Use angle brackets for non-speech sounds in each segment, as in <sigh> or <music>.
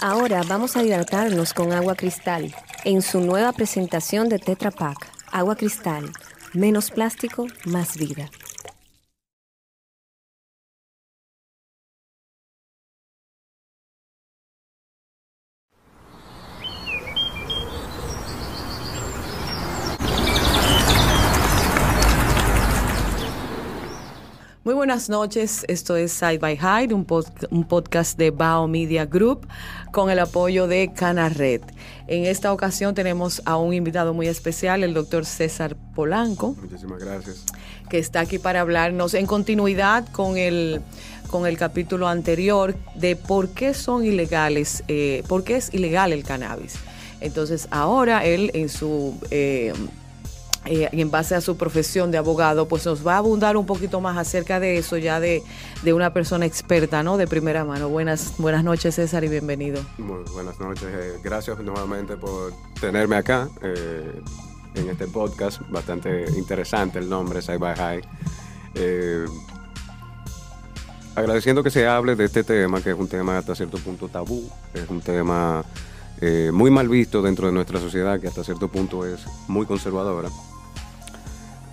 Ahora vamos a hidratarnos con agua cristal en su nueva presentación de Tetra Pak. Agua cristal, menos plástico, más vida. Muy buenas noches, esto es Side by Hide, un, un, podcast de Bao Media Group con el apoyo de Canared. En esta ocasión tenemos a un invitado muy especial, el doctor César Polanco. Muchísimas gracias. Que está aquí para hablarnos en continuidad con el, con el capítulo anterior de por qué son ilegales, eh, por qué es ilegal el cannabis. Entonces ahora él en su... Eh, eh, en base a su profesión de abogado, pues nos va a abundar un poquito más acerca de eso ya de, de, una persona experta, ¿no? De primera mano. Buenas, buenas noches, César, y bienvenido. Muy buenas noches. Eh, gracias nuevamente por tenerme acá eh, en este podcast. Bastante interesante el nombre, Side by High. Eh, agradeciendo que se hable de este tema, que es un tema hasta cierto punto tabú, es un tema muy mal visto dentro de nuestra sociedad, que hasta cierto punto es muy conservadora.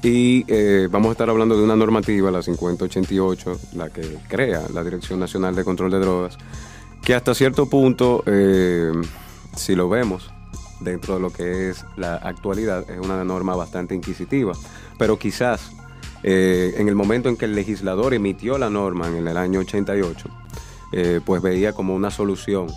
Y eh, vamos a estar hablando de una normativa, la 5088, la que crea la Dirección Nacional de Control de Drogas, que hasta cierto punto, eh, si lo vemos dentro de lo que es la actualidad, es una norma bastante inquisitiva. Pero quizás eh, en el momento en que el legislador emitió la norma en el año 88, eh, pues veía como una solución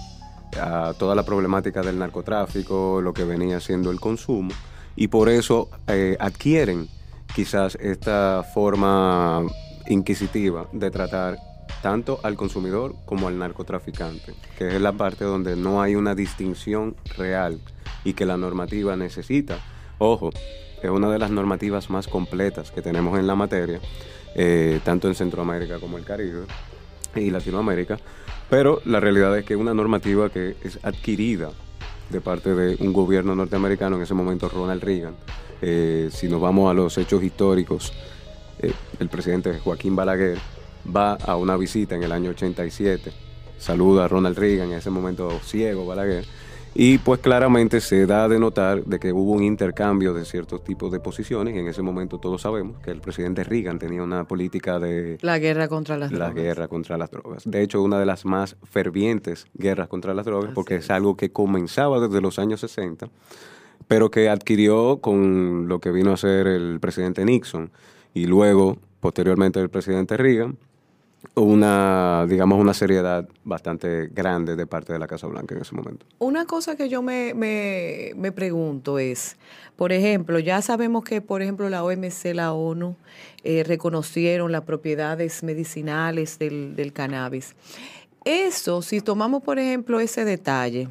a toda la problemática del narcotráfico, lo que venía siendo el consumo, y por eso adquieren quizás esta forma inquisitiva de tratar tanto al consumidor como al narcotraficante, que es la parte donde no hay una distinción real y que la normativa necesita. Ojo, es una de las normativas más completas que tenemos en la materia, eh, tanto en Centroamérica como el Caribe y Latinoamérica, pero la realidad es que es una normativa que es adquirida de parte de un gobierno norteamericano, en ese momento Ronald Reagan, eh, si nos vamos a los hechos históricos, eh, el presidente Joaquín Balaguer va a una visita en el año 87, saluda a Ronald Reagan, en ese momento ciego Balaguer, y pues claramente se da de notar de que hubo un intercambio de ciertos tipos de posiciones y en ese momento todos sabemos que el presidente Reagan tenía una política de... La guerra contra las la drogas. La guerra contra las drogas. De hecho, una de las más fervientes guerras contra las drogas Así porque es. es algo que comenzaba desde los años 60 pero que adquirió con lo que vino a ser el presidente Nixon y luego, posteriormente, el presidente Reagan, una, digamos, una seriedad bastante grande de parte de la Casa Blanca en ese momento. Una cosa que yo me, me, me pregunto es, por ejemplo, ya sabemos que, por ejemplo, la OMC, la ONU, eh, reconocieron las propiedades medicinales del, del cannabis. Eso, si tomamos, por ejemplo, ese detalle,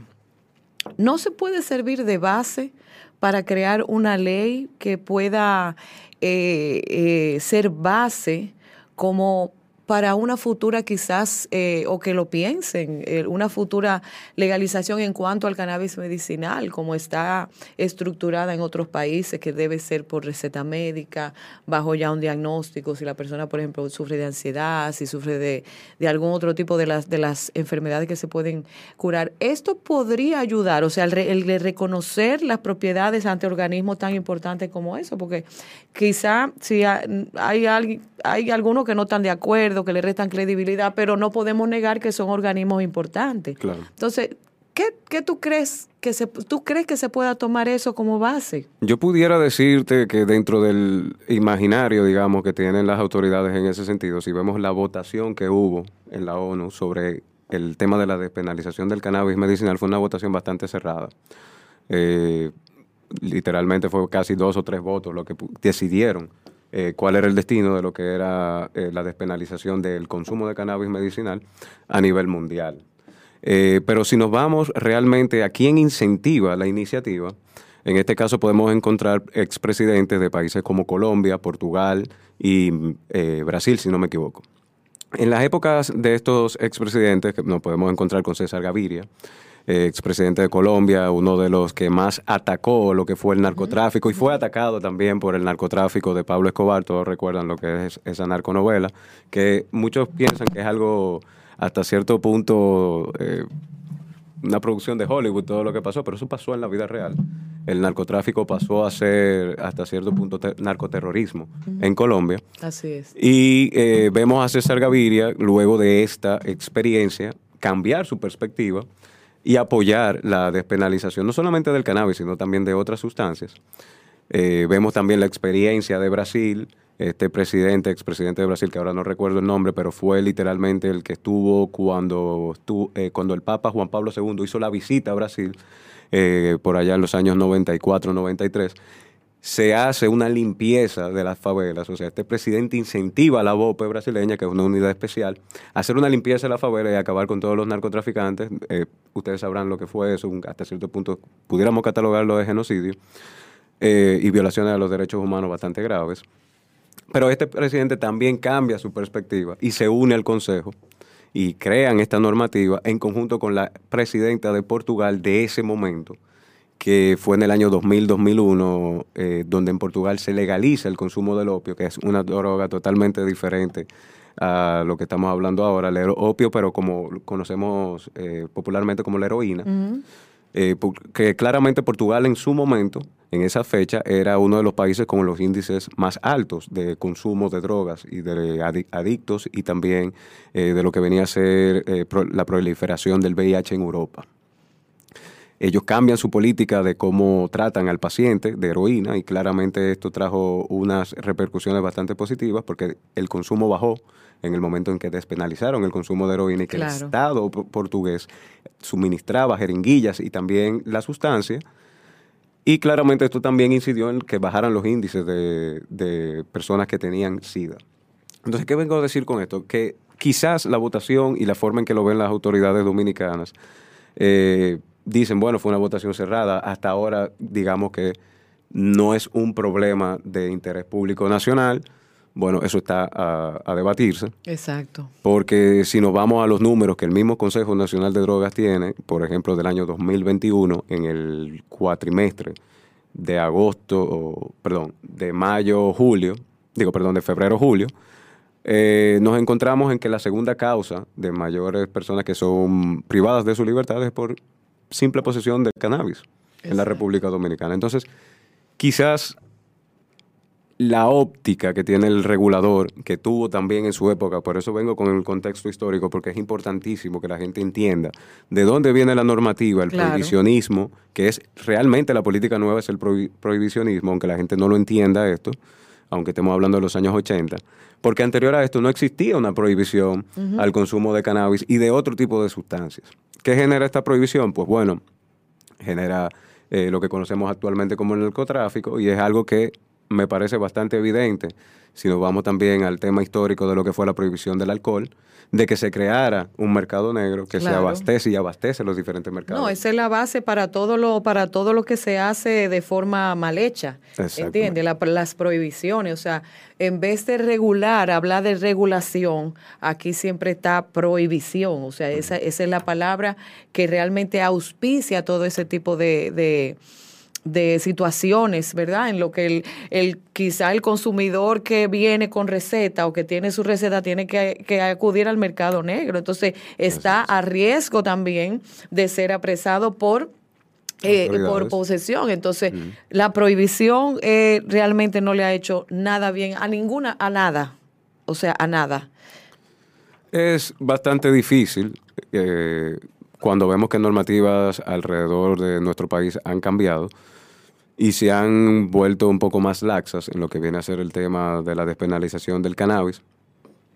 no se puede servir de base para crear una ley que pueda eh, eh, ser base como para una futura quizás, eh, o que lo piensen, eh, una futura legalización en cuanto al cannabis medicinal, como está estructurada en otros países, que debe ser por receta médica, bajo ya un diagnóstico, si la persona, por ejemplo, sufre de ansiedad, si sufre de, de algún otro tipo de las, de las enfermedades que se pueden curar. Esto podría ayudar, o sea, el, el de reconocer las propiedades ante organismos tan importantes como eso, porque quizá si hay, hay, hay algunos que no están de acuerdo, que le restan credibilidad, pero no podemos negar que son organismos importantes. Claro. Entonces, ¿qué, qué tú crees que se, tú crees que se pueda tomar eso como base? Yo pudiera decirte que dentro del imaginario, digamos, que tienen las autoridades en ese sentido, si vemos la votación que hubo en la ONU sobre el tema de la despenalización del cannabis medicinal, fue una votación bastante cerrada. Eh, literalmente fue casi dos o tres votos lo que decidieron eh, cuál era el destino de lo que era eh, la despenalización del consumo de cannabis medicinal a nivel mundial. Eh, pero si nos vamos realmente a quién incentiva la iniciativa, en este caso podemos encontrar expresidentes de países como Colombia, Portugal y Brasil, si no me equivoco. En las épocas de estos expresidentes, que nos podemos encontrar con César Gaviria, expresidente de Colombia, uno de los que más atacó lo que fue el narcotráfico y fue atacado también por el narcotráfico de Pablo Escobar, todos recuerdan lo que es esa narconovela, que muchos piensan que es algo hasta cierto punto eh, una producción de Hollywood, todo lo que pasó, pero eso pasó en la vida real. El narcotráfico pasó a ser hasta cierto punto te- narcoterrorismo en Colombia. Así es. Y eh, vemos a César Gaviria, luego de esta experiencia, cambiar su perspectiva y apoyar la despenalización, no solamente del cannabis, sino también de otras sustancias. Eh, vemos también la experiencia de Brasil, este presidente, expresidente de Brasil, que ahora no recuerdo el nombre, pero fue literalmente el que estuvo cuando, eh, cuando el Papa Juan Pablo II hizo la visita a Brasil, eh, por allá en los años 94, 93 se hace una limpieza de las favelas, o sea, este presidente incentiva a la BOPE brasileña, que es una unidad especial, a hacer una limpieza de la favela y acabar con todos los narcotraficantes. Eh, ustedes sabrán lo que fue eso, hasta cierto punto pudiéramos catalogarlo de genocidio eh, y violaciones a los derechos humanos bastante graves. Pero este presidente también cambia su perspectiva y se une al Consejo y crean esta normativa en conjunto con la presidenta de Portugal de ese momento, que fue en el año 2000-2001, eh, donde en Portugal se legaliza el consumo del opio, que es una droga totalmente diferente a lo que estamos hablando ahora, el opio, pero como conocemos eh, popularmente como la heroína. Eh, que claramente Portugal en su momento, en esa fecha, era uno de los países con los índices más altos de consumo de drogas y de adi- adictos y también eh, de lo que venía a ser pro- la proliferación del VIH en Europa. Ellos cambian su política de cómo tratan al paciente de heroína y claramente esto trajo unas repercusiones bastante positivas porque el consumo bajó en el momento en que despenalizaron el consumo de heroína y que el. Estado po- portugués suministraba jeringuillas y también la sustancia. Y claramente esto también incidió en que bajaran los índices de, de personas que tenían SIDA. Entonces, ¿qué vengo a decir con esto? Que quizás la votación y la forma en que lo ven las autoridades dominicanas eh, dicen, bueno, fue una votación cerrada. Hasta ahora, digamos que no es un problema de interés público nacional. Bueno, eso está a, a debatirse. Exacto. Porque si nos vamos a los números que el mismo Consejo Nacional de Drogas tiene, por ejemplo, del año 2021, en el cuatrimestre de agosto, o, perdón, de mayo, julio, digo, perdón, de febrero, julio, eh, nos encontramos en que la segunda causa de mayores personas que son privadas de su libertad es por simple posesión de cannabis en la. República Dominicana. Entonces, quizás la óptica que tiene el regulador, que tuvo también en su época, por eso vengo con el contexto histórico, porque es importantísimo que la gente entienda de dónde viene la normativa, el Claro. prohibicionismo, que es realmente la política nueva, es el prohi- prohibicionismo, aunque la gente no lo entienda esto, aunque estemos hablando de los años 80, porque anterior a esto no existía una prohibición al consumo de cannabis y de otro tipo de sustancias. ¿Qué genera esta prohibición? Pues bueno, genera eh, lo que conocemos actualmente como el narcotráfico y es algo que me parece bastante evidente, si nos vamos también al tema histórico de lo que fue la prohibición del alcohol, de que se creara un mercado negro que se abastece y abastece los diferentes mercados. No, esa es la base para todo lo para todo lo que se hace de forma mal hecha. ¿Entiendes? La- las prohibiciones, o sea, en vez de regular, hablar de regulación, aquí siempre está prohibición, o sea, esa, esa es la palabra que realmente auspicia todo ese tipo de, de de situaciones, ¿verdad? En lo que el, el quizá el consumidor que viene con receta o que tiene su receta tiene que, que acudir al mercado negro. Entonces está a riesgo también de ser apresado por eh, por posesión. Entonces, la prohibición eh, realmente no le ha hecho nada bien a ninguna, a nada. O sea, a nada. Es bastante difícil eh, cuando vemos que normativas alrededor de nuestro país han cambiado y se han vuelto un poco más laxas en lo que viene a ser el tema de la despenalización del cannabis,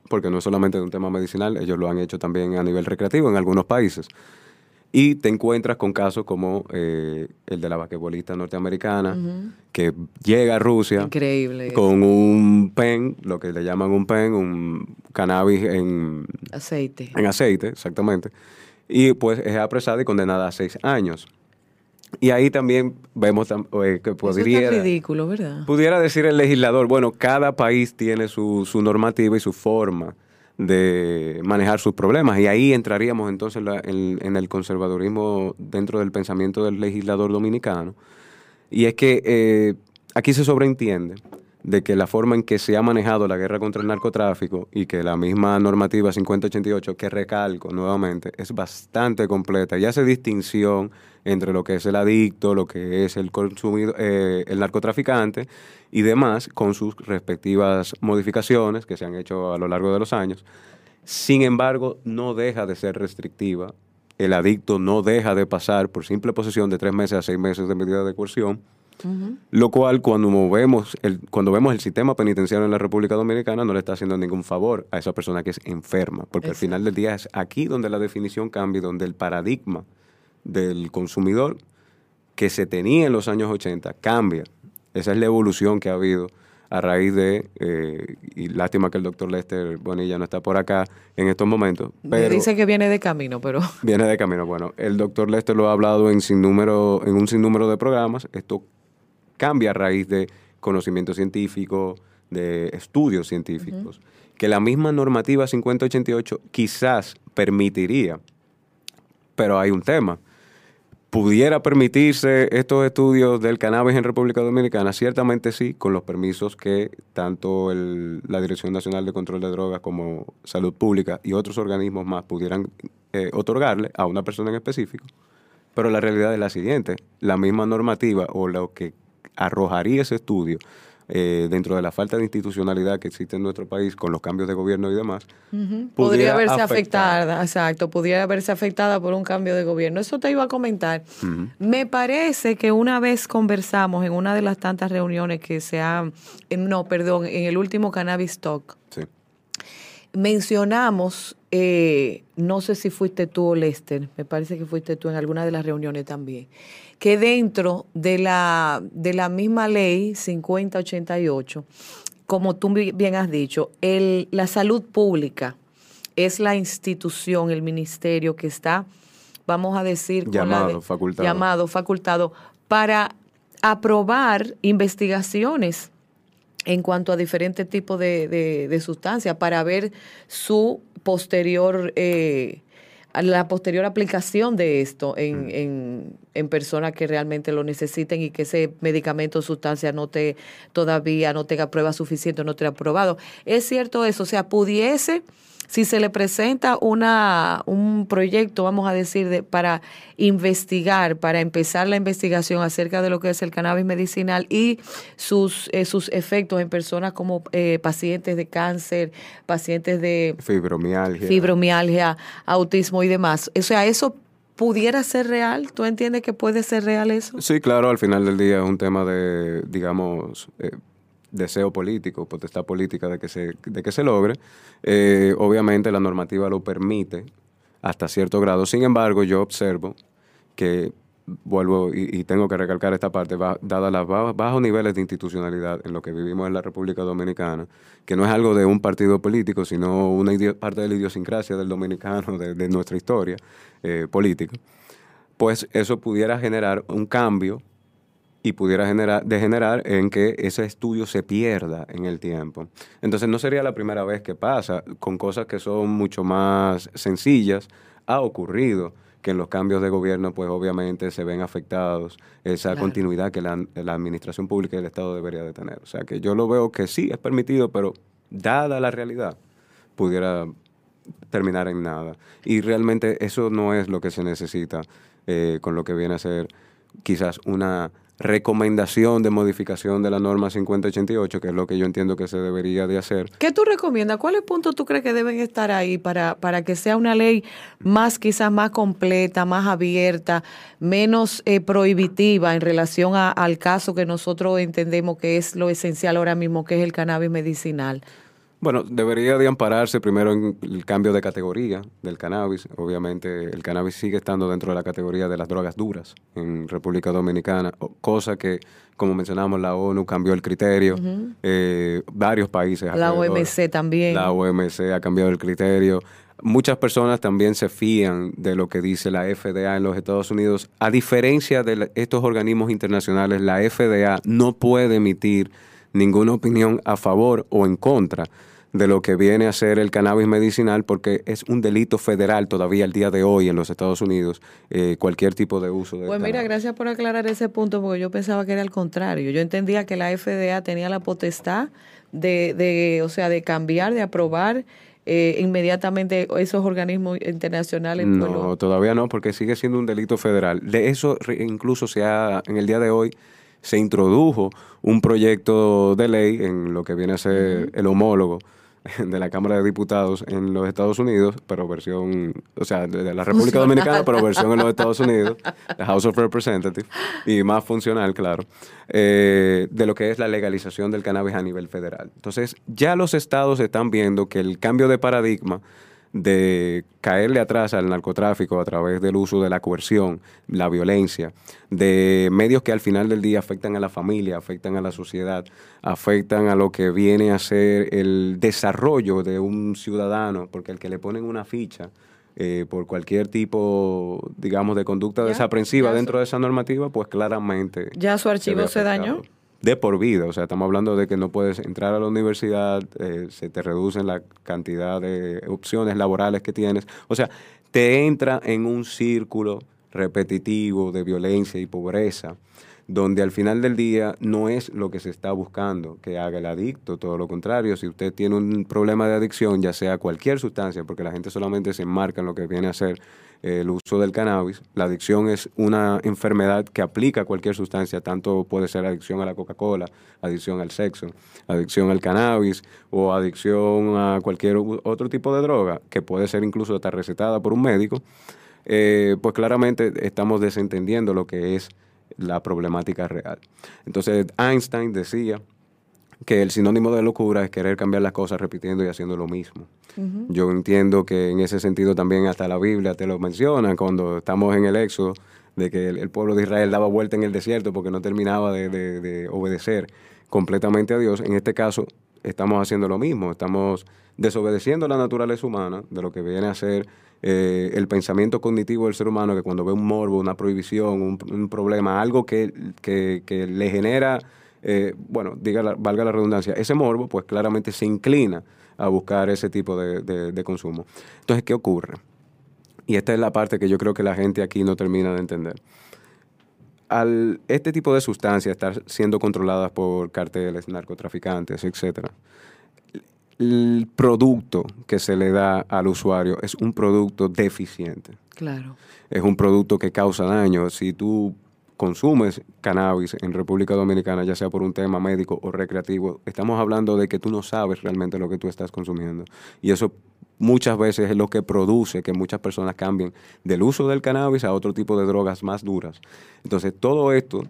porque no es solamente un tema medicinal, ellos lo han hecho también a nivel recreativo en algunos países. Y te encuentras con casos como eh, el de la basquetbolista norteamericana, que llega a Rusia Increíble. con un pen, lo que le llaman un pen, un cannabis en, Aceite. en aceite, exactamente. Y pues es apresada y condenada a seis años. Y ahí también vemos eh, que Eso podría, está ridículo, ¿verdad? pudiera decir el legislador, bueno, cada país tiene su, su normativa y su forma de manejar sus problemas. Y ahí entraríamos entonces la- en, en el conservadurismo dentro del pensamiento del legislador dominicano. Y es que eh, aquí se sobreentiende de que la forma en que se ha manejado la guerra contra el narcotráfico y que la misma normativa 5088, que recalco nuevamente, es bastante completa y hace distinción entre lo que es el adicto, lo que es el consumido, eh, el narcotraficante y demás, con sus respectivas modificaciones que se han hecho a lo largo de los años. Sin embargo, no deja de ser restrictiva. El adicto no deja de pasar por simple posesión de tres meses a seis meses de medida de coerción. Lo cual, cuando vemos, el, cuando vemos el sistema penitenciario en la República Dominicana, no le está haciendo ningún favor a esa persona que es enferma. Porque al final del día es aquí donde la definición cambia, y donde el paradigma del consumidor que se tenía en los años 80 cambia. Esa es la evolución que ha habido a raíz de, eh, y lástima que el doctor Lester Bonilla no está por acá en estos momentos, Me pero dice que viene de camino, pero viene de camino. Bueno, el doctor Lester lo ha hablado en, sinnúmero, en un sinnúmero de programas. Esto cambia a raíz de conocimiento científico, de estudios científicos, que la misma normativa 5088 quizás permitiría, pero hay un tema. ¿Pudiera permitirse estos estudios del cannabis en República Dominicana? Ciertamente sí, con los permisos que tanto el- la Dirección Nacional de Control de Drogas como Salud Pública y otros organismos más pudieran eh, otorgarle a una persona en específico. Pero la realidad es la siguiente, la misma normativa o lo que arrojaría ese estudio eh, dentro de la falta de institucionalidad que existe en nuestro país con los cambios de gobierno y demás, podría pudiera verse afectar. afectada, exacto, pudiera verse afectada por un cambio de gobierno. Eso te iba a comentar. Me parece que una vez conversamos en una de las tantas reuniones que se han, no, perdón, en el último Cannabis Talk, Sí. Mencionamos, eh, no sé si fuiste tú o Lester, me parece que fuiste tú en alguna de las reuniones también, que dentro de la, de la misma ley 5088, como tú bi- bien has dicho, el, la salud pública es la institución, el ministerio que está, vamos a decir, Llamado, de- facultado. llamado, facultado, para aprobar investigaciones en cuanto a diferentes tipos de, de- de sustancias para ver su posterior, eh, la posterior aplicación de esto en, en, en personas que realmente lo necesiten y que ese medicamento o sustancia no te todavía no tenga pruebas suficientes, no te ha aprobado. Es cierto eso, o sea, pudiese si se le presenta una, un proyecto, vamos a decir, de, para investigar, para empezar la investigación acerca de lo que es el cannabis medicinal y sus, eh, sus efectos en personas como eh, pacientes de cáncer, pacientes de Fibromialgia. fibromialgia, autismo y demás. O sea, eso pudiera ser real. ¿Tú entiendes que puede ser real eso? Sí, claro, al final del día es un tema de, digamos, eh, deseo político, potestad política de que se, de que se logre. Eh, obviamente la normativa lo permite hasta cierto grado. Sin embargo, yo observo que vuelvo y, tengo que recalcar esta parte, dada los bajos, niveles de institucionalidad en lo que vivimos en la República Dominicana, que no es algo de un partido político, sino una parte de la idiosincrasia del dominicano, de, nuestra historia eh, política, pues eso pudiera generar un cambio y pudiera generar, degenerar en que ese estudio se pierda en el tiempo. Entonces no sería la primera vez que pasa, con cosas que son mucho más sencillas, ha ocurrido que en los cambios de gobierno, pues obviamente se ven afectados esa continuidad que la, administración pública y el Estado debería de tener. O sea que yo lo veo que sí es permitido, pero dada la realidad, pudiera terminar en nada. Y realmente eso no es lo que se necesita eh, con lo que viene a ser quizás una recomendación de modificación de la norma 5088, que es lo que yo entiendo que se debería de hacer. ¿Qué tú recomiendas? ¿Cuáles puntos tú crees que deben estar ahí para, para que sea una ley más, quizás más completa, más abierta, menos eh, prohibitiva en relación al caso que nosotros entendemos que es lo esencial ahora mismo, que es el cannabis medicinal? Bueno, debería de ampararse primero en el cambio de categoría del cannabis. Obviamente el cannabis sigue estando dentro de la categoría de las drogas duras en República Dominicana, cosa que, como mencionamos, la ONU cambió el criterio. Eh, varios países. La OMC también. La OMC ha cambiado el criterio. Muchas personas también se fían de lo que dice la FDA en los Estados Unidos. A diferencia de estos organismos internacionales, la FDA no puede emitir ninguna opinión a favor o en contra de lo que viene a ser el cannabis medicinal porque es un delito federal todavía al día de hoy en los Estados Unidos eh, cualquier tipo de uso de Pues mira, gracias por aclarar ese punto porque yo pensaba que era al contrario. Yo entendía que la FDA tenía la potestad de, de o sea, de cambiar, de aprobar eh, inmediatamente esos organismos internacionales. No, todavía no, porque sigue siendo un delito federal. De eso incluso se ha, en el día de hoy, se introdujo un proyecto de ley en lo que viene a ser el homólogo <laughs> de la Cámara de Diputados en los Estados Unidos, pero versión, o sea, de, la República Dominicana, pero versión en los Estados Unidos, la House of Representatives, y más funcional, claro, eh, de lo que es la legalización del cannabis a nivel federal. Entonces, ya los estados están viendo que el cambio de paradigma de caerle atrás al narcotráfico a través del uso de la coerción, la violencia, de medios que al final del día afectan a la familia, afectan a la sociedad, afectan a lo que viene a ser el desarrollo de un ciudadano, porque el que le ponen una ficha eh, por cualquier tipo, digamos, de conducta desaprensiva dentro de esa normativa, pues claramente... Ya su archivo se dañó de por vida. O sea, estamos hablando de que no puedes entrar a la universidad, eh, se te reducen la cantidad de opciones laborales que tienes. O sea, te entra en un círculo repetitivo de violencia y pobreza, donde al final del día no es lo que se está buscando que haga el adicto, todo lo contrario, si usted tiene un problema de adicción, ya sea cualquier sustancia, porque la gente solamente se enmarca en lo que viene a ser el uso del cannabis. La adicción es una enfermedad que aplica a cualquier sustancia, tanto puede ser adicción a la Coca-Cola, adicción al sexo, adicción al cannabis o adicción a cualquier otro tipo de droga, que puede ser incluso hasta recetada por un médico. Eh, pues claramente estamos desentendiendo lo que es la problemática real. Entonces Einstein decía que el sinónimo de locura es querer cambiar las cosas repitiendo y haciendo lo mismo. Yo entiendo que en ese sentido también hasta la Biblia te lo menciona cuando estamos en el Éxodo, de que el, pueblo de Israel daba vuelta en el desierto porque no terminaba de, obedecer completamente a Dios. En este caso estamos haciendo lo mismo, estamos desobedeciendo la naturaleza humana, de lo que viene a ser eh, el pensamiento cognitivo del ser humano, que cuando ve un morbo, una prohibición, un, problema, algo que, que le genera eh, bueno, diga valga la redundancia, ese morbo, pues claramente se inclina a buscar ese tipo de, consumo. Entonces, ¿qué ocurre? Y esta es la parte que yo creo que la gente aquí no termina de entender. Al este tipo de sustancias estar siendo controladas por carteles, narcotraficantes, etcétera, el producto que se le da al usuario es un producto deficiente. Claro. Es un producto que causa daño. Si tú consumes cannabis en República Dominicana, ya sea por un tema médico o recreativo, estamos hablando de que tú no sabes realmente lo que tú estás consumiendo. Y eso muchas veces es lo que produce que muchas personas cambien del uso del cannabis a otro tipo de drogas más duras. Entonces, todo esto,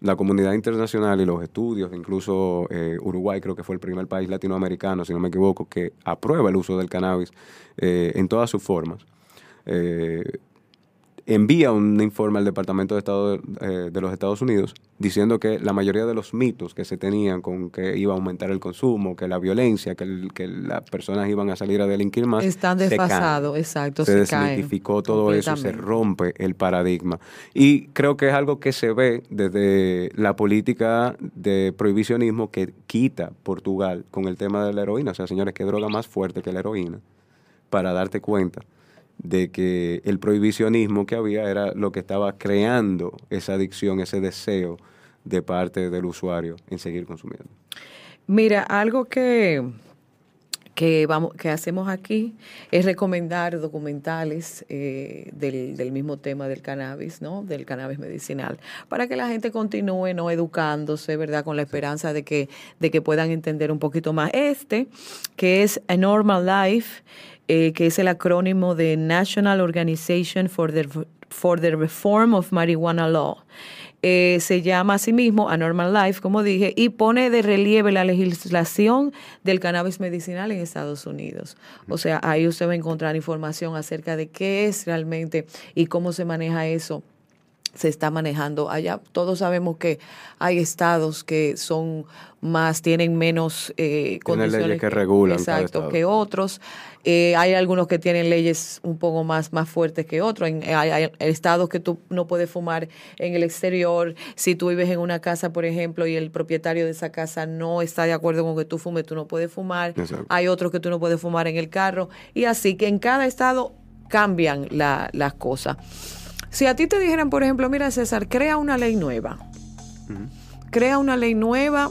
la comunidad internacional y los estudios, incluso eh, Uruguay creo que fue el primer país latinoamericano, si no me equivoco, que aprueba el uso del cannabis eh, en todas sus formas. Eh, envía un informe al Departamento de Estado de, de, los Estados Unidos diciendo que la mayoría de los mitos que se tenían con que iba a aumentar el consumo, que la violencia, que, que las personas iban a salir a delinquir más. Están desfasados, exacto. Se, se desmitificó todo eso, se rompe el paradigma. Y creo que es algo que se ve desde la política de prohibicionismo que quita Portugal con el tema de la heroína. O sea, señores, qué droga más fuerte que la heroína para darte cuenta de que el prohibicionismo que había era lo que estaba creando esa adicción, ese deseo de parte del usuario en seguir consumiendo. Mira, algo que, que, vamos, que hacemos aquí es recomendar documentales eh, del, del, mismo tema del cannabis, ¿no? Del cannabis medicinal, para que la gente continúe no educándose, ¿verdad? Con la esperanza de que, de que puedan entender un poquito más. Este, que es A Normal Life, eh, que es el acrónimo de National Organization for the, for the Reform of Marijuana Law. Eh, se llama asimismo A Normal Life, como dije, y pone de relieve la legislación del cannabis medicinal en Estados Unidos. O sea, ahí usted va a encontrar información acerca de qué es realmente y cómo se maneja eso se está manejando allá. Todos sabemos que hay estados que son más, tienen menos eh, condiciones leyes que regulan exacto, que otros. Eh, hay algunos que tienen leyes un poco más, más fuertes que otros. hay, hay, estados que tú no puedes fumar en el exterior. Si tú vives en una casa, por ejemplo, y el propietario de esa casa no está de acuerdo con que tú fumes, tú no puedes fumar. Exacto. Hay otros que tú no puedes fumar en el carro. Y así que en cada estado cambian la, las cosas. Si a ti te dijeran, por ejemplo, mira César, crea una ley nueva, uh -huh. crea una ley nueva,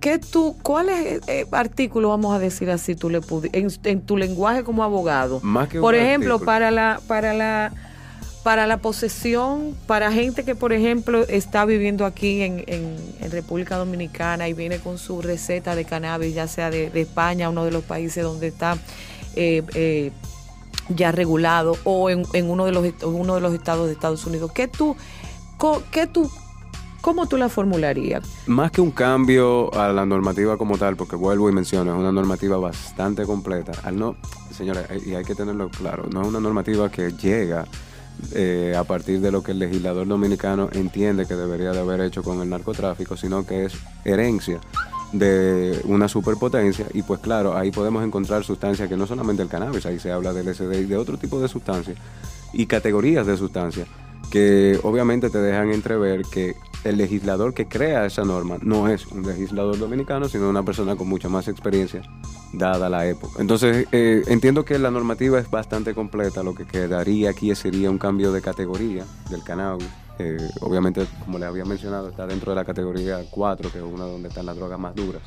¿qué tú, ¿cuál es eh, artículo, vamos a decir así, tú le en, en, tu lenguaje como abogado? Más que por ejemplo, artículo. para la, para la para la posesión, para gente que, por ejemplo, está viviendo aquí en, en, en, República Dominicana y viene con su receta de cannabis, ya sea de, de España, uno de los países donde está eh, eh, ya regulado o en, en, uno de los uno de los estados de Estados Unidos. ¿Qué tú, qué tú, cómo tú la formularías? Más que un cambio a la normativa como tal, porque vuelvo y menciono, es una normativa bastante completa. Al no, señores, y hay que tenerlo claro, no es una normativa que llega eh, a partir de lo que el legislador dominicano entiende que debería de haber hecho con el narcotráfico, sino que es herencia de una superpotencia y pues claro, ahí podemos encontrar sustancias que no solamente el cannabis, ahí se habla del LSD y de otro tipo de sustancias y categorías de sustancias que obviamente te dejan entrever que el legislador que crea esa norma no es un legislador dominicano, sino una persona con mucha más experiencia dada la época. Entonces, eh, entiendo que la normativa es bastante completa, lo que quedaría aquí sería un cambio de categoría del cannabis eh, obviamente, como les había mencionado, está dentro de la categoría 4, que es una donde están las drogas más duras.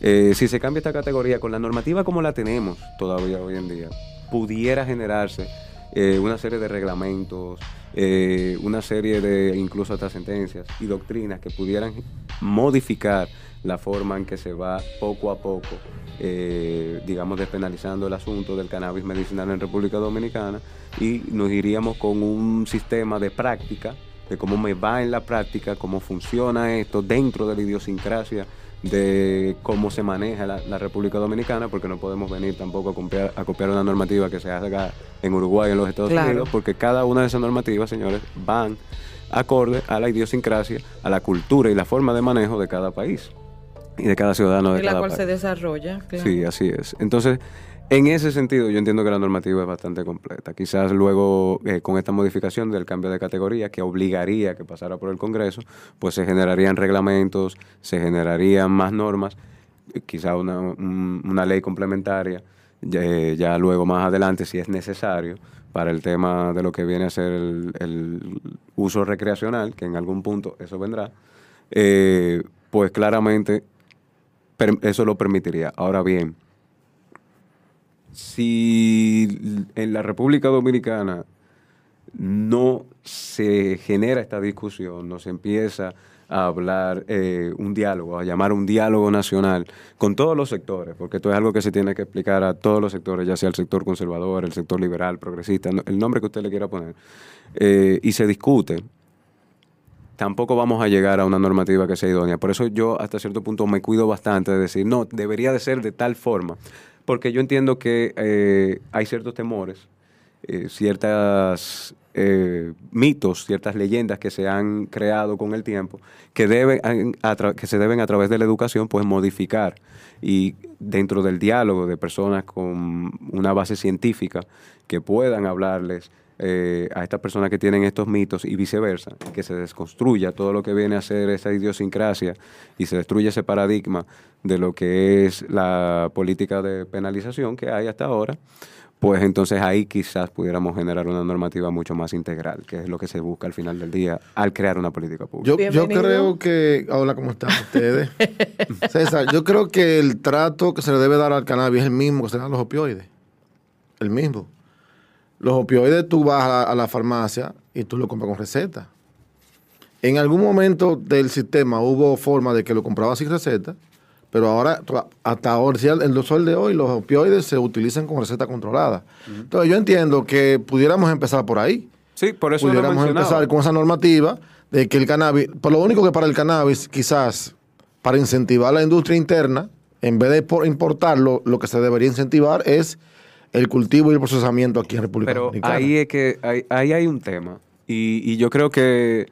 Eh, si se cambia esta categoría con la normativa como la tenemos todavía hoy en día, pudiera generarse eh, una serie de reglamentos, una serie de incluso hasta sentencias y doctrinas que pudieran modificar la forma en que se va poco a poco, eh, digamos, despenalizando el asunto del cannabis medicinal en República Dominicana y nos iríamos con un sistema de práctica, de cómo me va en la práctica, cómo funciona esto dentro de la idiosincrasia de cómo se maneja la, la, República Dominicana, porque no podemos venir tampoco a copiar, a copiar una normativa que se haga en Uruguay, en los Estados claro. Unidos, porque cada una de esas normativas, señores, van acorde a la idiosincrasia, a la cultura y la forma de manejo de cada país y de cada ciudadano de en la cada cual país. se desarrolla. Claro. Sí, así es. Entonces, en ese sentido, yo entiendo que la normativa es bastante completa. Quizás luego, eh, con esta modificación del cambio de categoría, que obligaría que pasara por el Congreso, pues se generarían reglamentos, se generarían más normas, eh, quizás una, un, una, ley complementaria, ya, eh, ya, luego más adelante, si es necesario, para el tema de lo que viene a ser el, el uso recreacional, que en algún punto eso vendrá, eh, pues claramente eso lo permitiría. Ahora bien, si en la República Dominicana no se genera esta discusión, no se empieza a hablar eh, un diálogo, a llamar un diálogo nacional con todos los sectores, porque esto es algo que se tiene que explicar a todos los sectores, ya sea el sector conservador, el sector liberal, progresista, el nombre que usted le quiera poner, eh, y se discute, tampoco vamos a llegar a una normativa que sea idónea. Por eso yo hasta cierto punto me cuido bastante de decir, no, debería de ser de tal forma porque yo entiendo que eh, hay ciertos temores eh, ciertas eh, mitos, ciertas leyendas que se han creado con el tiempo, que, deben, que se deben a través de la educación pues modificar y dentro del diálogo de personas con una base científica que puedan hablarles eh, a estas personas que tienen estos mitos y viceversa, que se desconstruya todo lo que viene a ser esa idiosincrasia y se destruye ese paradigma de lo que es la política de penalización que hay hasta ahora, pues entonces ahí quizás pudiéramos generar una normativa mucho más integral, que es lo que se busca al final del día al crear una política pública. Yo, yo creo que. Hola, ¿cómo están ustedes? <laughs> César, yo creo que el trato que se le debe dar al cannabis es el mismo que se le da a los opioides. El mismo. Los opioides tú vas a, a la farmacia y tú lo compras con receta. En algún momento del sistema hubo forma de que lo comprabas sin receta, pero ahora, hasta ahora, el sol de hoy, los opioides se utilizan con receta controlada. Entonces, yo entiendo que pudiéramos empezar por ahí Sí, por eso pudiéramos empezar con esa normativa de que el cannabis, por lo único que para el cannabis, quizás para incentivar la industria interna, en vez de por importarlo, lo que se debería incentivar es el cultivo y el procesamiento aquí en República Pero Dominicana. ahí es que ahí, ahí hay un tema y, y yo creo que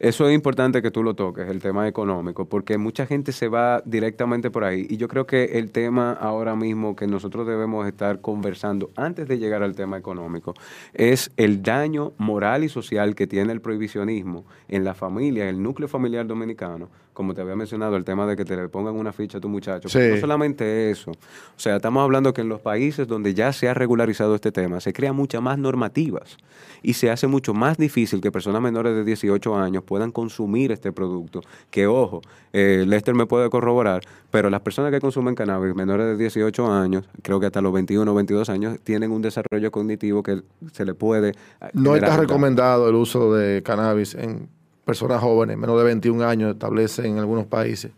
eso es importante que tú lo toques, el tema económico, porque mucha gente se va directamente por ahí y yo creo que el tema ahora mismo que nosotros debemos estar conversando antes de llegar al tema económico es el daño moral y social que tiene el prohibicionismo en la familia, en el núcleo familiar dominicano, como te había mencionado, el tema de que te le pongan una ficha a tu muchacho. Sí. No solamente eso, o sea, estamos hablando que en los países donde ya se ha regularizado este tema, se crean muchas más normativas y se hace mucho más difícil que personas menores de 18 años puedan consumir este producto. Que ojo, eh, Lester me puede corroborar, pero las personas que consumen cannabis menores de 18 años, creo que hasta los 21 o 22 años, tienen un desarrollo cognitivo que se le puede... eh, No está recomendado el uso de cannabis en personas jóvenes, menos de 21 años, establece en algunos países.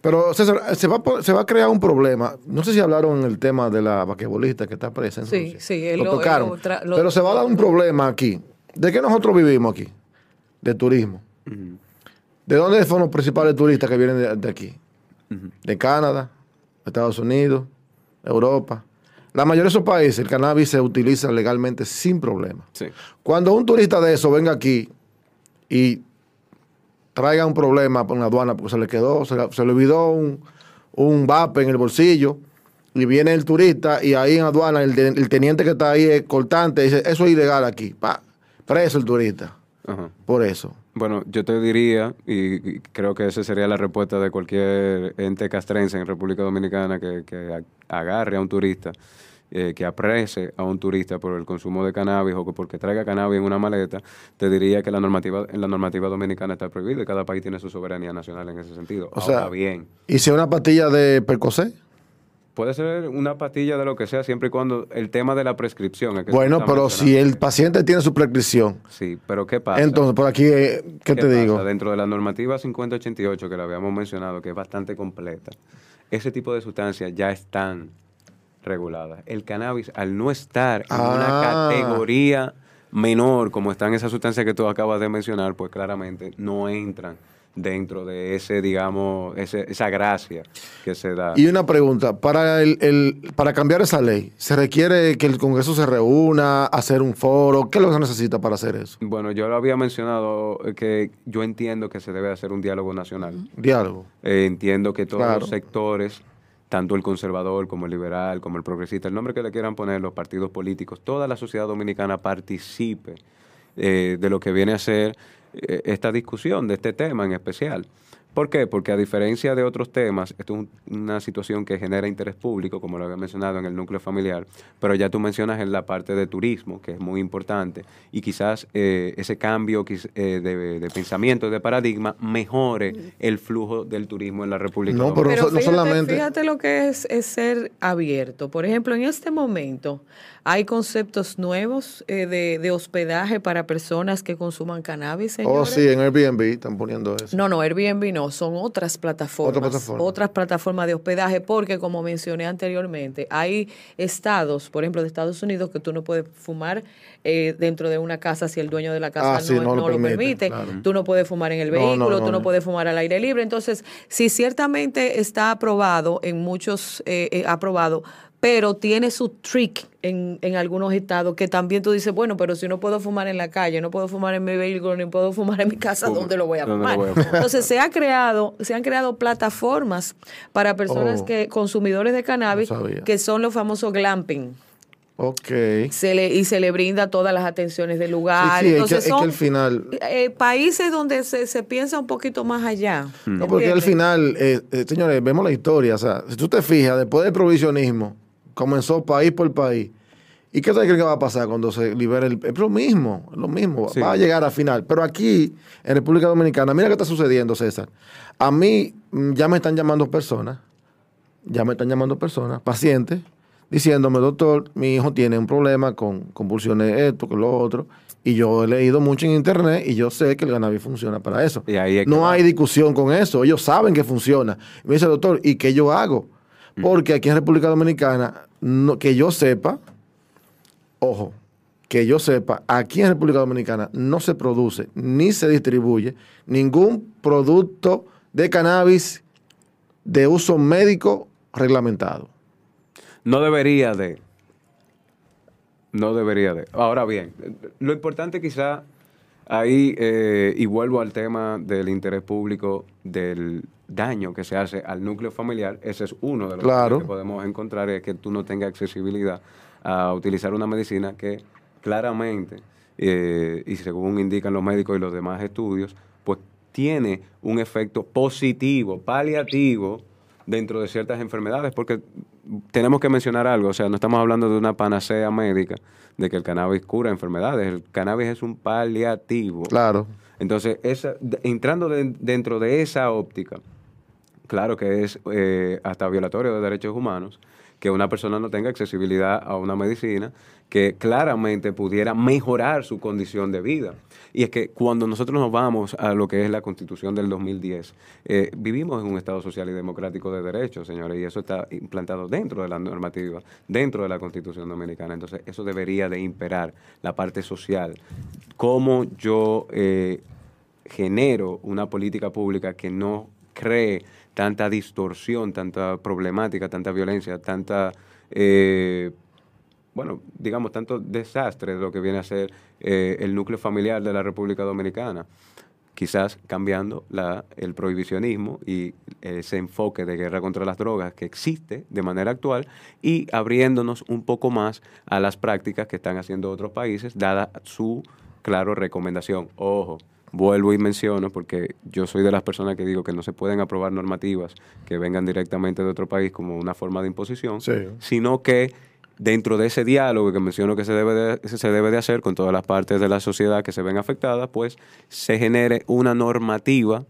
Pero, César, se va, se va a crear un problema. No sé si hablaron en el tema de la vaquebolista que está presa en Sí, Rusia. sí, él lo, lo- tocaron. él lo tra- lo- Pero se va a dar un problema aquí. ¿De qué nosotros vivimos aquí? De turismo. ¿De dónde son los principales turistas que vienen de, de aquí? ujú. De Canadá, Estados Unidos, Europa. La mayoría de esos países el cannabis se utiliza legalmente sin problema. Sí. Cuando un turista de eso venga aquí y traiga un problema con la aduana porque se le quedó, se le, se le olvidó un, un vape en el bolsillo y viene el turista y ahí en aduana el, teniente que está ahí es cortante dice, eso es ilegal aquí. Pa, preso el turista. Ajá. Por eso. Bueno, yo te diría, y, y creo que esa sería la respuesta de cualquier ente castrense en República Dominicana que, agarre a un turista, eh, que aprese a un turista por el consumo de cannabis o que porque traiga cannabis en una maleta, te diría que la normativa en la normativa dominicana está prohibido y cada país tiene su soberanía nacional en ese sentido. O Ahora sea, bien, Y si es una pastilla de Percocet, puede ser una pastilla de lo que sea siempre y cuando el tema de la prescripción. es que bueno, pero si el paciente tiene su prescripción, Sí, pero ¿qué pasa? entonces por aquí, eh, ¿qué, te pasa? digo? Dentro de la normativa 5088 que la habíamos mencionado, que es bastante completa, ese tipo de sustancias ya están reguladas. El cannabis, al no estar en Ah. una categoría menor, como están esas sustancias que tú acabas de mencionar, pues claramente no entran dentro de ese, digamos, ese- esa gracia que se da. Y una pregunta, para el, el- para cambiar esa ley, ¿se requiere que el Congreso se reúna, hacer un foro? ¿Qué es lo que se necesita para hacer eso? Bueno, yo lo había mencionado que yo entiendo que se debe hacer un diálogo nacional. Diálogo. Eh, entiendo que todos Claro. los sectores, tanto el conservador como el liberal, como el progresista, el nombre que le quieran poner, los partidos políticos, toda la sociedad dominicana participe eh, de lo que viene a ser eh, esta discusión de este tema en especial. ¿Por qué? Porque a diferencia de otros temas, esto es un- una situación que genera interés público, como lo había mencionado en el núcleo familiar, pero ya tú mencionas en la parte de turismo, que es muy importante, y quizás eh, ese cambio eh, de, de pensamiento, de paradigma, mejore el flujo del turismo en la República No, pero Dominicana. no so- no fíjate, solamente- fíjate lo que es, es ser abierto. Por ejemplo, en este momento hay conceptos nuevos eh, de, de hospedaje para personas que consuman cannabis. Oh, señores. sí, en Airbnb están poniendo eso. No, no, Airbnb no, son otras plataformas. Otra plataforma. Otras plataformas de hospedaje, porque como mencioné anteriormente, hay estados, por ejemplo, de Estados Unidos, que tú no puedes fumar eh, dentro de una casa si el dueño de la casa Ah, sí, no, no lo permite, permite. claro. Tú no puedes fumar en el vehículo, no, tú no, no. puedes fumar al aire libre. Entonces, si ciertamente está aprobado en muchos, eh, eh, aprobado pero tiene su trick en, en algunos estados que también tú dices, bueno, pero si no puedo fumar en la calle, no puedo fumar en mi vehículo, ni puedo fumar en mi casa. ¿dónde lo voy a ¿Dónde fumar? lo voy a fumar? Entonces se ha creado, se han creado plataformas para personas Oh. que consumidores de cannabis No que son los famosos glamping. Ok. Se le, y se le brinda todas las atenciones del lugar. Sí, sí, es que- Entonces es que son al final- eh, países donde se, se piensa un poquito más allá. No, porque al final, eh, eh, señores, vemos la historia. O sea, si tú te fijas, después del provisionismo, comenzó país por país. ¿Y qué ustedes creen que va a pasar cuando se libere el.? Es lo mismo, es lo mismo. Sí. Va a llegar al final. Pero aquí, en República Dominicana, mira qué está sucediendo, César. A mí mm, ya me están llamando personas, ya me están llamando personas, pacientes, diciéndome, doctor, mi hijo tiene un problema con convulsiones, esto, con lo otro. Y yo he leído mucho en internet y yo sé que el cannabis funciona para eso. Y ahí es que no va. hay discusión con eso. Ellos saben que funciona. Y me dice, doctor, ¿y qué yo hago? Mm. Porque aquí en República Dominicana, no- que yo sepa, ojo, que yo sepa, aquí en República Dominicana no se produce ni se distribuye ningún producto de cannabis de uso médico reglamentado. No debería de. No debería de. Ahora bien, lo importante quizá ahí, eh, y vuelvo al tema del interés público, del daño que se hace al núcleo familiar, ese es uno de los Claro. que podemos encontrar, es que tú no tengas accesibilidad a utilizar una medicina que claramente, eh, y según indican los médicos y los demás estudios, pues tiene un efecto positivo, paliativo, dentro de ciertas enfermedades, porque tenemos que mencionar algo, o sea, no estamos hablando de una panacea médica, de que el cannabis cura enfermedades, el cannabis es un paliativo. Claro. Entonces, esa, entrando de- dentro de esa óptica, claro que es eh, hasta violatorio de derechos humanos que una persona no tenga accesibilidad a una medicina que claramente pudiera mejorar su condición de vida. Y es que cuando nosotros nos vamos a lo que es la constitución del 2010, eh, vivimos en un Estado social y democrático de derechos, señores, y eso está implantado dentro de la normativa, dentro de la constitución dominicana. Entonces, eso debería de imperar la parte social. Cómo yo eh, genero una política pública que no cree tanta distorsión, tanta problemática, tanta violencia, tanta, eh, bueno, digamos, tanto desastre de lo que viene a ser eh, el núcleo familiar de la República Dominicana. Quizás cambiando la, el prohibicionismo y ese enfoque de guerra contra las drogas que existe de manera actual y abriéndonos un poco más a las prácticas que están haciendo otros países, dada su, claro, recomendación. Ojo, vuelvo y menciono, porque yo soy de las personas que digo que no se pueden aprobar normativas que vengan directamente de otro país como una forma de imposición, Sí. sino que dentro de ese diálogo que menciono que se debe, de, se debe de hacer con todas las partes de la sociedad que se ven afectadas, pues se genere una normativa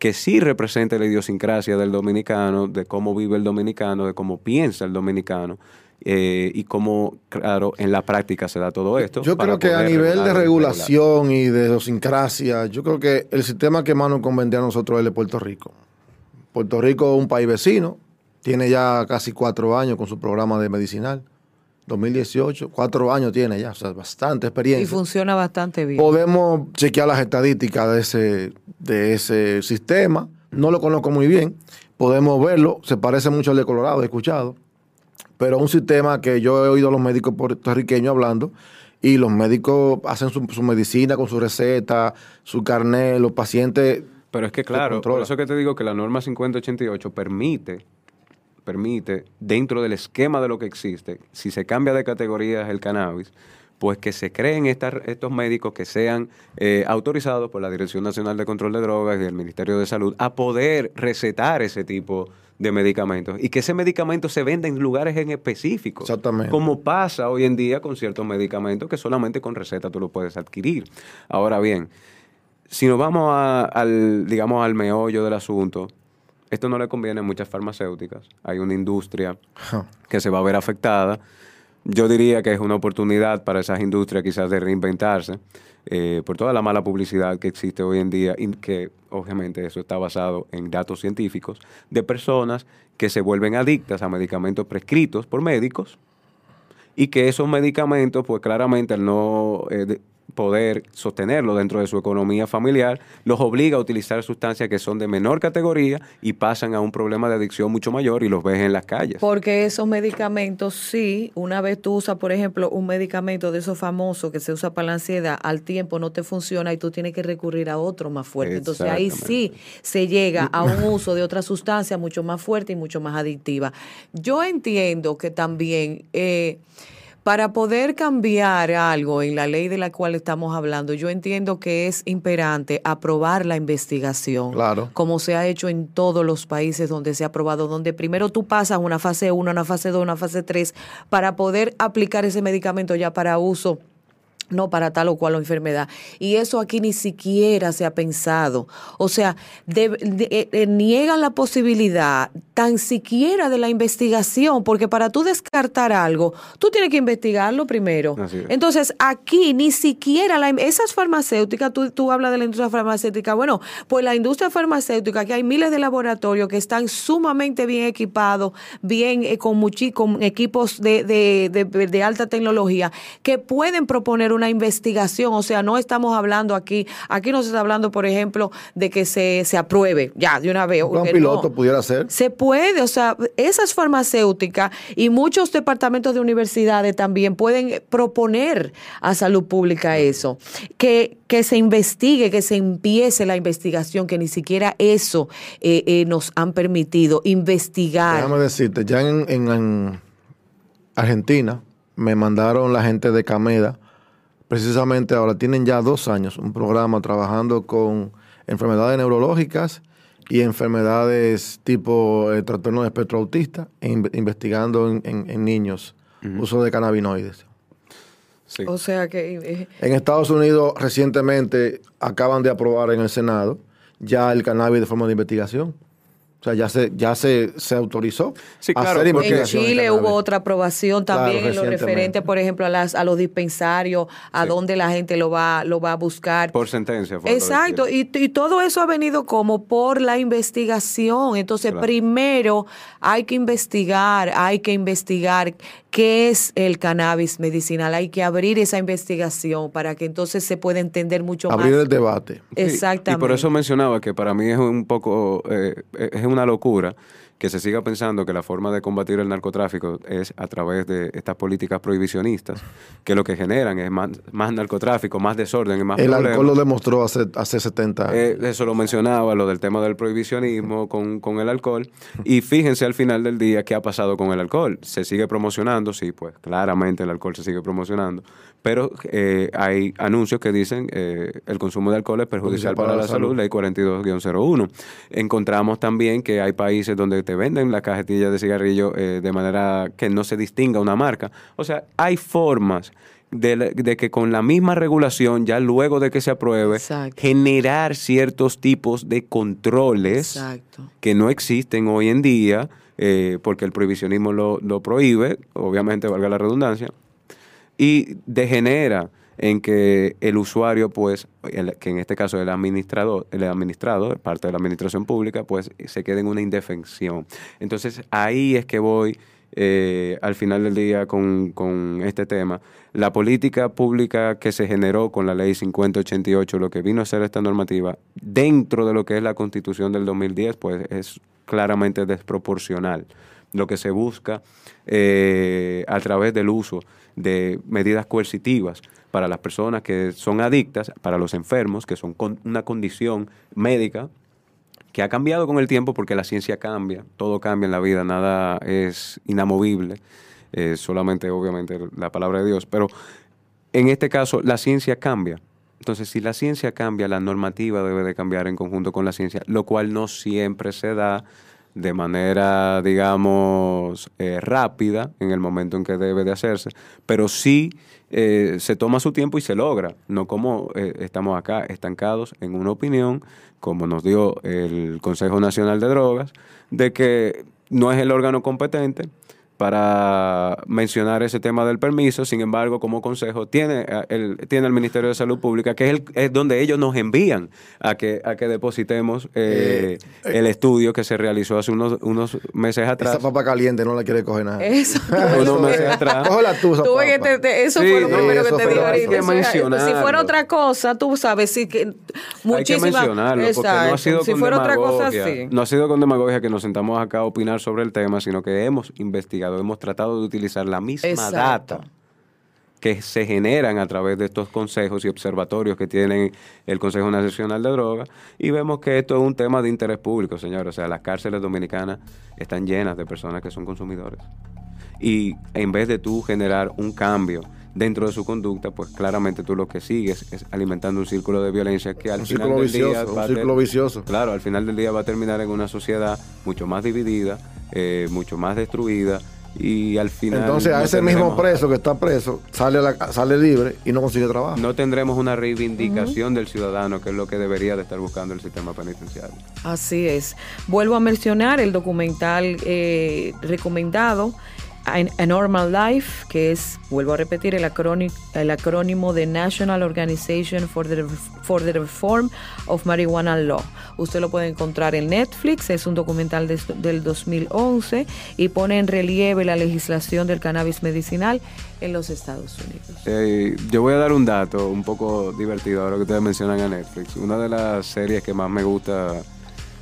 que sí represente la idiosincrasia del dominicano, de cómo vive el dominicano, de cómo piensa el dominicano eh, y cómo, claro, en la práctica se da todo esto. Yo creo que a nivel de regulación y de idiosincrasia, yo creo que el sistema que más nos convendría a nosotros es el de Puerto Rico. Puerto Rico es un país vecino, tiene ya casi cuatro años con su programa de medicinal. 2018, cuatro años tiene ya, o sea, bastante Y experiencia. funciona bastante bien. Podemos chequear las estadísticas de ese, de ese sistema. No lo conozco muy bien. Podemos verlo. Se parece mucho al de Colorado, he escuchado. Pero un sistema que yo he oído a los médicos puertorriqueños hablando. Y los médicos hacen su, su medicina con su receta, su carnet. Los pacientes. Pero es que claro, por eso que te digo que la norma 5088 permite, permite, dentro del esquema de lo que existe, si se cambia de categorías el cannabis, pues que se creen estas- estos médicos que sean eh, autorizados por la Dirección Nacional de Control de Drogas y el Ministerio de Salud a poder recetar ese tipo de medicamentos y que ese medicamento se venda en lugares en específicos. Exactamente. Como pasa hoy en día con ciertos medicamentos que solamente con receta tú lo puedes adquirir. Ahora bien, si nos vamos a- al, digamos, al meollo del asunto, esto no le conviene a muchas farmacéuticas. Hay una industria que se va a ver afectada. Yo diría que es una oportunidad para esas industrias quizás de reinventarse eh, por toda la mala publicidad que existe hoy en día y que obviamente eso está basado en datos científicos de personas que se vuelven adictas a medicamentos prescritos por médicos y que esos medicamentos, pues claramente al no eh, poder sostenerlo dentro de su economía familiar, los obliga a utilizar sustancias que son de menor categoría y pasan a un problema de adicción mucho mayor y los ves en las calles. Porque esos medicamentos, sí, una vez tú usas, por ejemplo, un medicamento de esos famosos que se usa para la ansiedad, al tiempo no te funciona y tú tienes que recurrir a otro más fuerte. Entonces ahí sí se llega a un uso de otra sustancia mucho más fuerte y mucho más adictiva. Yo entiendo que también... Eh, para poder cambiar algo en la ley de la cual estamos hablando, yo entiendo que es imperante aprobar la investigación, Claro. como se ha hecho en todos los países donde se ha aprobado, donde primero tú pasas una fase 1, una fase 2, una fase 3, para poder aplicar ese medicamento ya para uso no para tal o cual enfermedad. Y eso aquí ni siquiera se ha pensado. O sea, de- de- eh, eh, niegan la posibilidad tan siquiera de la investigación, porque para tú descartar algo, tú tienes que investigarlo primero. Entonces, aquí ni siquiera la, esas farmacéuticas, tú, tú hablas de la industria farmacéutica, bueno, pues la industria farmacéutica, que hay miles de laboratorios que están sumamente bien equipados, bien eh, con, muchi- con equipos de, de- de- de alta tecnología, que pueden proponer una investigación. O sea, no estamos hablando aquí, aquí no se está hablando, por ejemplo, de que se, se apruebe, ya, de una vez. Un piloto no. pudiera ser. Se puede, o sea, esas farmacéuticas y muchos departamentos de universidades también pueden proponer a salud pública eso, que, que se investigue, que se empiece la investigación, que ni siquiera eso eh, eh, nos han permitido investigar. Déjame decirte, ya en, en- en Argentina me mandaron la gente de Cameda, precisamente ahora tienen ya dos años un programa trabajando con enfermedades neurológicas y enfermedades tipo eh, trastorno de espectro autista, e in- investigando en, en- en niños uso de cannabinoides. Sí. O sea que eh, En Estados Unidos recientemente acaban de aprobar en el Senado ya el cannabis de forma de investigación. O sea, ya se, ya se, se autorizó Sí, claro, hacer En Chile hubo otra aprobación también Claro, en lo referente, por ejemplo, a, las, a los dispensarios, a Sí. dónde la gente lo va, lo va a buscar. Por sentencia. que Exacto, y, y todo eso ha venido como por la investigación. Entonces, Claro. primero hay que investigar, hay que investigar qué es el cannabis medicinal, hay que abrir esa investigación para que entonces se pueda entender mucho Abrir más. el debate. Sí, Exactamente. Y por eso mencionaba que para mí es un poco, eh, es una locura que se siga pensando que la forma de combatir el narcotráfico es a través de estas políticas prohibicionistas, que lo que generan es más, más narcotráfico, más desorden y más El problemas. alcohol lo demostró hace, hace 70 años. Eh, eso lo mencionaba, lo del tema del prohibicionismo con, con el alcohol. Y fíjense al final del día qué ha pasado con el alcohol. Se sigue promocionando, sí, pues claramente el alcohol se sigue promocionando. Pero eh, hay anuncios que dicen eh, el consumo de alcohol es perjudicial para, la salud, ley 42-01. Encontramos también que hay países donde te venden la cajetilla de cigarrillo eh, de manera que no se distinga una marca. O sea, hay formas de, la- de que con la misma regulación, ya luego de que se apruebe, Exacto. generar ciertos tipos de controles Exacto. que no existen hoy en día, eh, porque el prohibicionismo lo, lo prohíbe, obviamente valga la redundancia, y degenera en que el usuario, pues, el- que en este caso el administrador, el administrado, parte de la administración pública, pues se quede en una indefensión. Entonces ahí es que voy eh, al final del día con, con este tema. La política pública que se generó con la ley 5088, lo que vino a ser esta normativa, dentro de lo que es la constitución del 2010, pues es claramente desproporcional. Lo que se busca eh, a través del uso de medidas coercitivas para las personas que son adictas, para los enfermos, que son con una condición médica que ha cambiado con el tiempo porque la ciencia cambia, todo cambia en la vida, nada es inamovible, eh, solamente obviamente la palabra de Dios, pero en este caso la ciencia cambia. Entonces, si la ciencia cambia, la normativa debe de cambiar en conjunto con la ciencia, lo cual no siempre se da de manera, digamos, eh, rápida en el momento en que debe de hacerse, pero sí eh, se toma su tiempo y se logra, no como eh, estamos acá estancados en una opinión, como nos dio el Consejo Nacional de Drogas, de que no es el órgano competente, para mencionar ese tema del permiso. Sin embargo, como consejo, tiene eh, el, tiene el Ministerio de Salud Pública, que es, el, es donde ellos nos envían a que, a que depositemos eh, el estudio que se realizó hace unos, unos meses atrás. Esa papa caliente no la quiere coger nada. <laughs> Eso. Unos meses atrás. Cógela tú, esa Tú que papa. te- te- eso Sí, fue lo primero eso que te digo ahorita. Eso Si fuera otra cosa, tú sabes, sí que Hay que muchísimas. mencionarlo, porque no ha Exacto. sido Si con fuera otra cosa, sí. No ha sido con demagogia que nos sentamos acá a opinar sobre el tema, sino que hemos investigado, hemos tratado de utilizar la misma Exacto. data que se generan a través de estos consejos y observatorios que tiene el Consejo Nacional de Drogas y vemos que esto es un tema de interés público, señores. O sea, las cárceles dominicanas están llenas de personas que son consumidores. Y en vez de tú generar un cambio dentro de su conducta, pues claramente tú lo que sigues es alimentando un círculo de violencia que al Un final círculo del día vicioso, un va a ter- círculo vicioso. Claro, al final del día va a terminar en una sociedad mucho más dividida, eh, mucho más destruida y al final... Entonces a no ese mismo preso que está preso sale, a la- sale libre y no consigue trabajo. No tendremos una reivindicación del ciudadano, que es lo que debería de estar buscando el sistema penitenciario. Así es. Vuelvo a mencionar el documental eh, recomendado, A, Normal Life, que es, vuelvo a repetir, el, acróni- el acrónimo de National Organization for the, for the Reform of Marijuana Law. Usted lo puede encontrar en Netflix, es un documental des- del 2011 y pone en relieve la legislación del cannabis medicinal en los Estados Unidos. Eh, yo voy a dar un dato un poco divertido ahora que ustedes mencionan a Netflix. Una de las series que más me gusta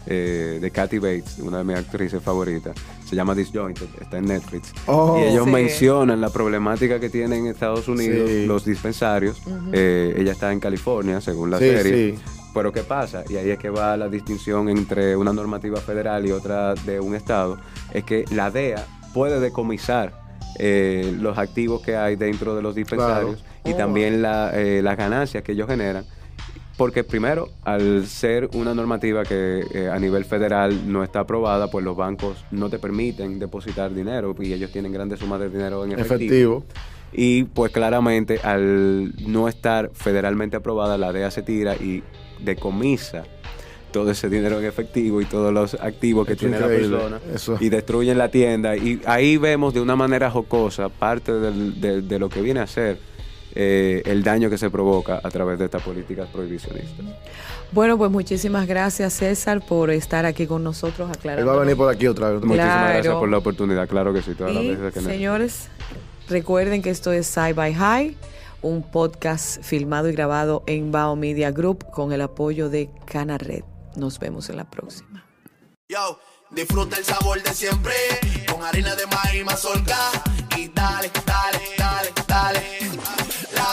eh, de Kathy Bates, una de mis actrices favoritas, se llama Disjointed, está en Netflix. Oh. y ellos Sí. mencionan la problemática que tienen en Estados Unidos Sí. los dispensarios. Eh, ella está en California, según la Sí, serie. sí. Pero ¿qué pasa? Y ahí es que va la distinción entre una normativa federal y otra de un estado. Es que la DEA puede decomisar eh, los activos que hay dentro de los dispensarios y Oh. también la, eh, las ganancias que ellos generan. Porque primero, al ser una normativa que eh, a nivel federal no está aprobada, pues los bancos no te permiten depositar dinero y ellos tienen grandes sumas de dinero en efectivo. Efectivo. Y pues claramente al no estar federalmente aprobada, la DEA se tira y decomisa todo ese dinero en efectivo y todos los activos que tiene la persona Eso. y destruyen la tienda. Y ahí vemos de una manera jocosa parte del- de, de lo que viene a ser eh, el daño que se provoca a través de estas políticas prohibicionistas. Bueno, pues muchísimas gracias César por estar aquí con nosotros Él aclarando. va a venir por aquí otra vez. Muchísimas Claro. gracias por la oportunidad, claro que sí, todas las veces que señores, recuerden que esto es Side by High, un podcast filmado y grabado en Bao Media Group con el apoyo de Cana Red. Nos vemos en la próxima. Yo, disfruta el sabor de siempre con harina de maíz mazorca y dale, dale, dale, dale.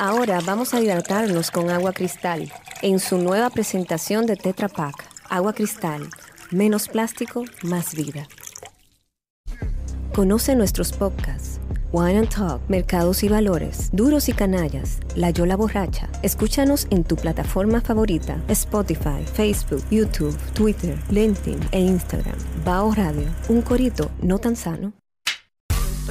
Ahora vamos a hidratarnos con agua cristal en su nueva presentación de Tetra Pak. Agua cristal, menos plástico, más vida. Conoce nuestros podcasts. Wine and Talk, Mercados y Valores, Duros y Canallas, La Yola Borracha. Escúchanos en tu plataforma favorita, Spotify, Facebook, YouTube, Twitter, LinkedIn e Instagram. Bao Radio, un corito no tan sano.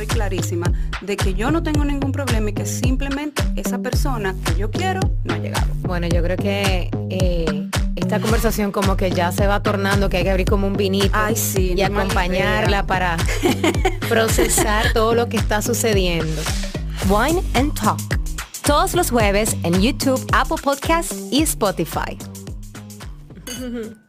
Estoy clarísima de que yo no tengo ningún problema y que simplemente esa persona que yo quiero no ha llegado. Bueno, yo creo que eh, esta conversación como que ya se va tornando, que hay que abrir como un vinito Ay, sí, y no acompañarla idea. para <laughs> procesar todo lo que está sucediendo. Wine and Talk. Todos los jueves en YouTube, Apple Podcasts y Spotify. <laughs>